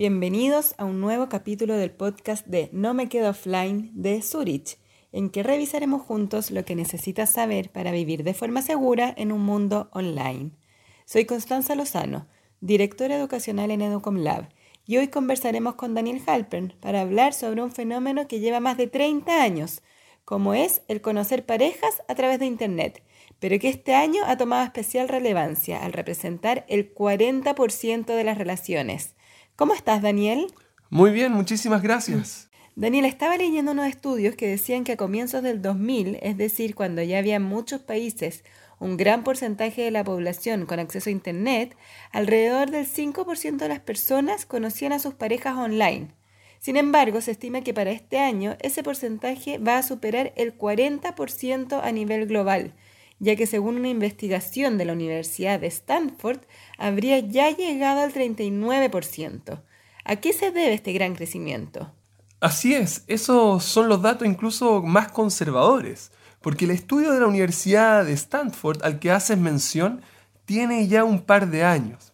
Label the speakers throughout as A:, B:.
A: Bienvenidos a un nuevo capítulo del podcast de No me quedo offline de Zurich, en que revisaremos juntos lo que necesitas saber para vivir de forma segura en un mundo online. Soy Constanza Lozano, directora educacional en Educom Lab, y hoy conversaremos con Daniel Halpern para hablar sobre un fenómeno que lleva más de 30 años, como es el conocer parejas a través de Internet, pero que este año ha tomado especial relevancia al representar el 40% de las relaciones. ¿Cómo estás, Daniel?
B: Muy bien, muchísimas gracias.
A: Daniel, estaba leyendo unos estudios que decían que a comienzos del 2000, es decir, cuando ya había muchos países, un gran porcentaje de la población con acceso a Internet, alrededor del 5% de las personas conocían a sus parejas online. Sin embargo, se estima que para este año ese porcentaje va a superar el 40% a nivel global, ya que según una investigación de la Universidad de Stanford, habría ya llegado al 39%. ¿A qué se debe este gran crecimiento?
B: Así es, esos son los datos incluso más conservadores, porque el estudio de la Universidad de Stanford al que haces mención tiene ya un par de años.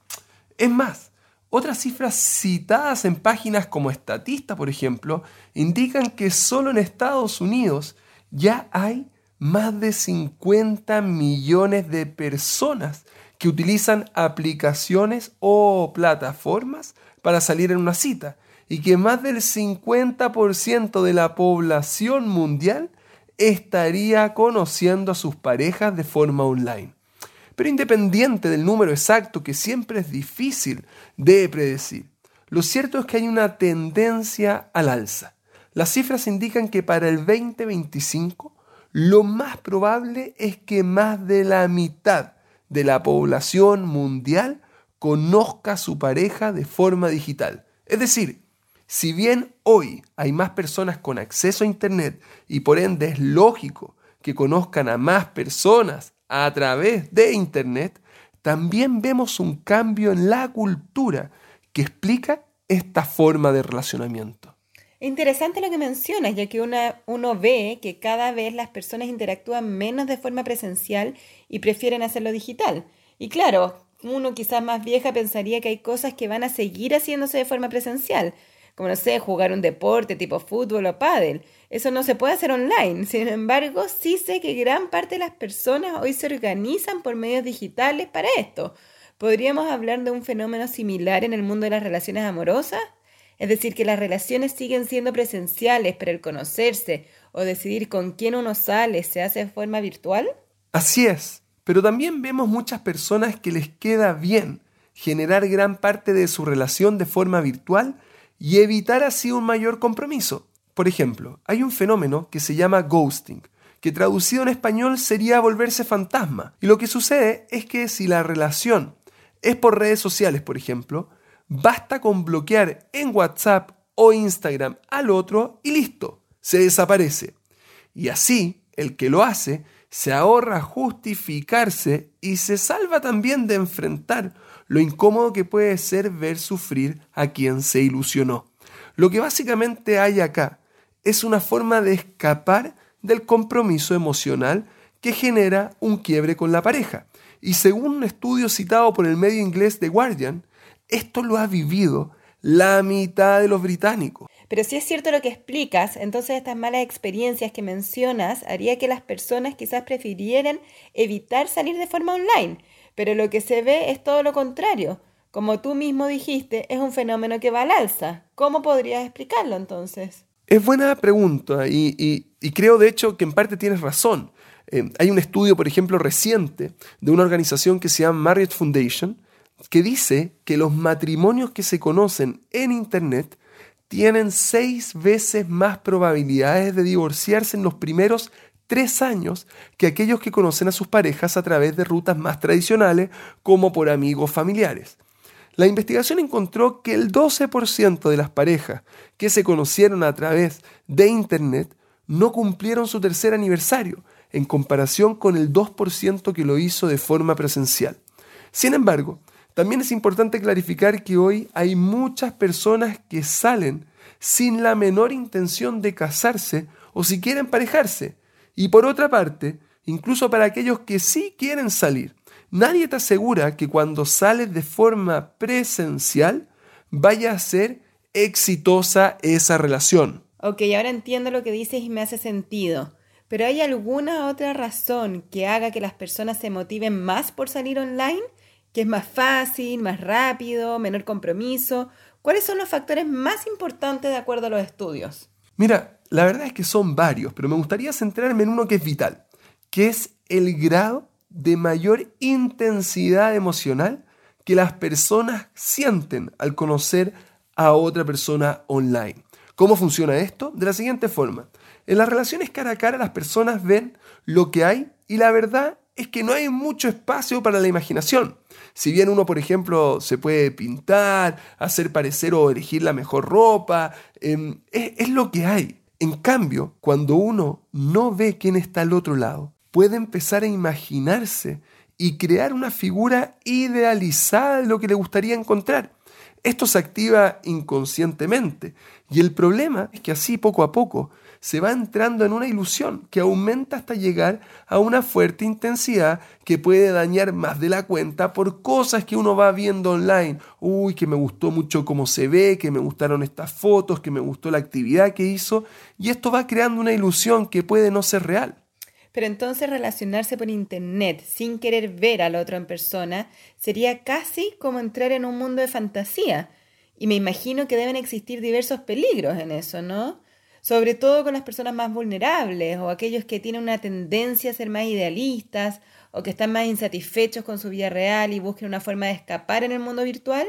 B: Es más, otras cifras citadas en páginas como Estatista, por ejemplo, indican que solo en Estados Unidos ya hay más de 50 millones de personas que utilizan aplicaciones o plataformas para salir en una cita y que más del 50% de la población mundial estaría conociendo a sus parejas de forma online. Pero independiente del número exacto, que siempre es difícil de predecir, lo cierto es que hay una tendencia al alza. Las cifras indican que para el 2025 lo más probable es que más de la mitad de la población mundial conozca a su pareja de forma digital. Es decir, si bien hoy hay más personas con acceso a Internet y por ende es lógico que conozcan a más personas a través de Internet, también vemos un cambio en la cultura que explica esta forma de relacionamiento.
A: Interesante lo que mencionas, ya que uno ve que cada vez las personas interactúan menos de forma presencial y prefieren hacerlo digital. Y claro, uno quizás más vieja pensaría que hay cosas que van a seguir haciéndose de forma presencial, como no sé, jugar un deporte tipo fútbol o pádel. Eso no se puede hacer online. Sin embargo, sí sé que gran parte de las personas hoy se organizan por medios digitales para esto. ¿Podríamos hablar de un fenómeno similar en el mundo de las relaciones amorosas? Es decir, que las relaciones siguen siendo presenciales, pero el conocerse o decidir con quién uno sale se hace de forma virtual.
B: Así es, pero también vemos muchas personas que les queda bien generar gran parte de su relación de forma virtual y evitar así un mayor compromiso. Por ejemplo, hay un fenómeno que se llama ghosting, que traducido en español sería volverse fantasma. Y lo que sucede es que si la relación es por redes sociales, por ejemplo, Basta con bloquear en WhatsApp o Instagram al otro y listo, se desaparece. Y así, el que lo hace se ahorra justificarse y se salva también de enfrentar lo incómodo que puede ser ver sufrir a quien se ilusionó. Lo que básicamente hay acá es una forma de escapar del compromiso emocional que genera un quiebre con la pareja. Y según un estudio citado por el medio inglés The Guardian, esto lo ha vivido la mitad de los británicos.
A: Pero si es cierto lo que explicas, entonces estas malas experiencias que mencionas haría que las personas quizás prefirieran evitar salir de forma online. Pero lo que se ve es todo lo contrario. Como tú mismo dijiste, es un fenómeno que va al alza. ¿Cómo podrías explicarlo entonces?
B: Es buena pregunta y, creo de hecho que en parte tienes razón. Eh, hay un estudio, por ejemplo, reciente de una organización que se llama Marriott Foundation, que dice que los matrimonios que se conocen en Internet tienen seis veces más probabilidades de divorciarse en los primeros tres años que aquellos que conocen a sus parejas a través de rutas más tradicionales como por amigos familiares. La investigación encontró que el 12% de las parejas que se conocieron a través de Internet no cumplieron su tercer aniversario, en comparación con el 2% que lo hizo de forma presencial. Sin embargo, también es importante clarificar que hoy hay muchas personas que salen sin la menor intención de casarse o siquiera emparejarse. Y por otra parte, incluso para aquellos que sí quieren salir, nadie te asegura que cuando sales de forma presencial vaya a ser exitosa esa relación.
A: Ok, ahora entiendo lo que dices y me hace sentido. Pero ¿hay alguna otra razón que haga que las personas se motiven más por salir online? ¿Que es más fácil, más rápido, menor compromiso? ¿Cuáles son los factores más importantes de acuerdo a los estudios?
B: Mira, la verdad es que son varios, pero me gustaría centrarme en uno que es vital, que es el grado de mayor intensidad emocional que las personas sienten al conocer a otra persona online. ¿Cómo funciona esto? De la siguiente forma. En las relaciones cara a cara las personas ven lo que hay y la verdad es que no hay mucho espacio para la imaginación. Si bien uno, por ejemplo, se puede pintar, hacer parecer o elegir la mejor ropa, em, es, es lo que hay. En cambio, cuando uno no ve quién está al otro lado, puede empezar a imaginarse y crear una figura idealizada de lo que le gustaría encontrar. Esto se activa inconscientemente y el problema es que así poco a poco se va entrando en una ilusión que aumenta hasta llegar a una fuerte intensidad que puede dañar más de la cuenta por cosas que uno va viendo online. Uy, que me gustó mucho cómo se ve, que me gustaron estas fotos, que me gustó la actividad que hizo y esto va creando una ilusión que puede no ser real.
A: Pero entonces relacionarse por Internet sin querer ver al otro en persona sería casi como entrar en un mundo de fantasía. Y me imagino que deben existir diversos peligros en eso, ¿no? Sobre todo con las personas más vulnerables o aquellos que tienen una tendencia a ser más idealistas o que están más insatisfechos con su vida real y busquen una forma de escapar en el mundo virtual.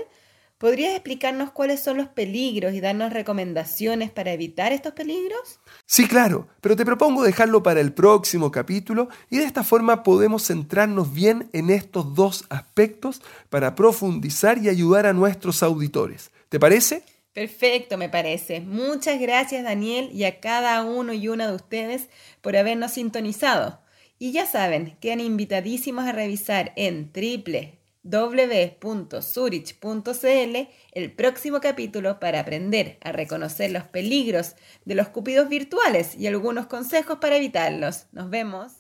A: ¿Podrías explicarnos cuáles son los peligros y darnos recomendaciones para evitar estos peligros?
B: Sí, claro, pero te propongo dejarlo para el próximo capítulo y de esta forma podemos centrarnos bien en estos dos aspectos para profundizar y ayudar a nuestros auditores. ¿Te parece?
A: Perfecto, me parece. Muchas gracias Daniel y a cada uno y una de ustedes por habernos sintonizado. Y ya saben, quedan invitadísimos a revisar en www.zurich.cl el próximo capítulo para aprender a reconocer los peligros de los cupidos virtuales y algunos consejos para evitarlos. Nos vemos.